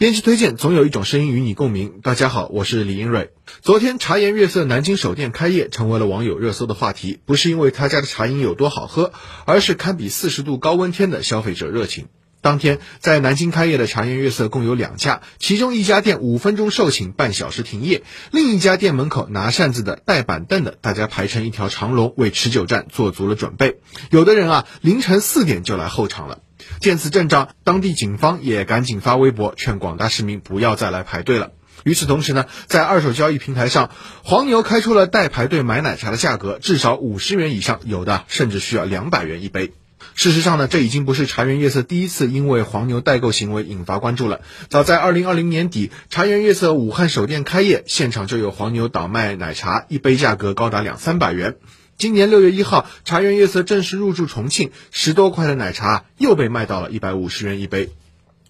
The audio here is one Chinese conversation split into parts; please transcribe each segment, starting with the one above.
编辑推荐，总有一种声音与你共鸣。大家好，我是李英瑞。昨天茶颜悦色南京首店开业，成为了网友热搜的话题。不是因为他家的茶饮有多好喝，而是堪比四十度高温天的消费者热情。当天在南京开业的茶颜悦色共有两家，其中一家店五分钟售罄，半小时停业；另一家店门口拿扇子的、带板凳的，大家排成一条长龙，为持久战做足了准备。有的人啊，凌晨四点就来候场了。见此阵仗，当地警方也赶紧发微博劝广大市民不要再来排队了。与此同时呢，在二手交易平台上，黄牛开出了代排队买奶茶的价格，至少五十元以上，有的甚至需要两百元一杯。事实上呢，这已经不是茶颜悦色第一次因为黄牛代购行为引发关注了。早在二零二零年底，茶颜悦色武汉首店开业，现场就有黄牛倒卖奶茶，一杯价格高达两三百元。今年六月一号，茶颜悦色正式入驻重庆，十多块的奶茶又被卖到了一百五十元一杯。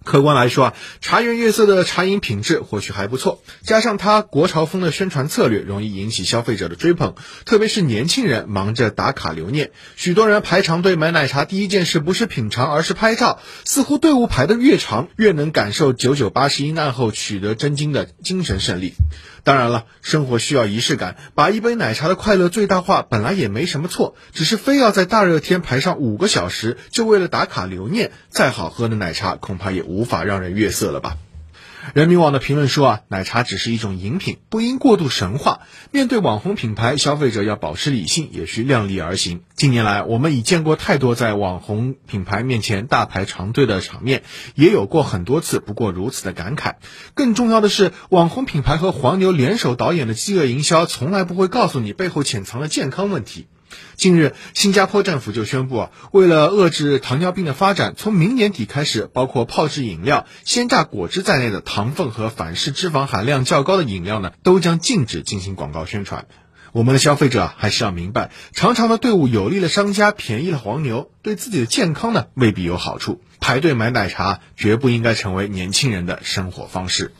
客观来说啊，茶颜悦色的茶饮品质或许还不错，加上它国潮风的宣传策略，容易引起消费者的追捧。特别是年轻人忙着打卡留念，许多人排长队买奶茶，第一件事不是品尝，而是拍照。似乎队伍排得越长，越能感受九九八十一难后取得真经的精神胜利。当然了，生活需要仪式感，把一杯奶茶的快乐最大化本来也没什么错，只是非要在大热天排上五个小时，就为了打卡留念，再好喝的奶茶恐怕也无法让人悦色了吧。人民网的评论说啊，奶茶只是一种饮品，不应过度神话。面对网红品牌，消费者要保持理性，也需量力而行。近年来，我们已见过太多在网红品牌面前大排长队的场面，也有过很多次不过如此的感慨。更重要的是，网红品牌和黄牛联手导演的饥饿营销，从来不会告诉你背后潜藏的健康问题。近日，新加坡政府就宣布，为了遏制糖尿病的发展，从明年底开始，包括泡制饮料、鲜榨果汁在内的糖分和反式脂肪含量较高的饮料呢，都将禁止进行广告宣传。我们的消费者还是要明白，长长的队伍有利了商家，便宜了黄牛，对自己的健康呢未必有好处。排队买奶茶绝不应该成为年轻人的生活方式。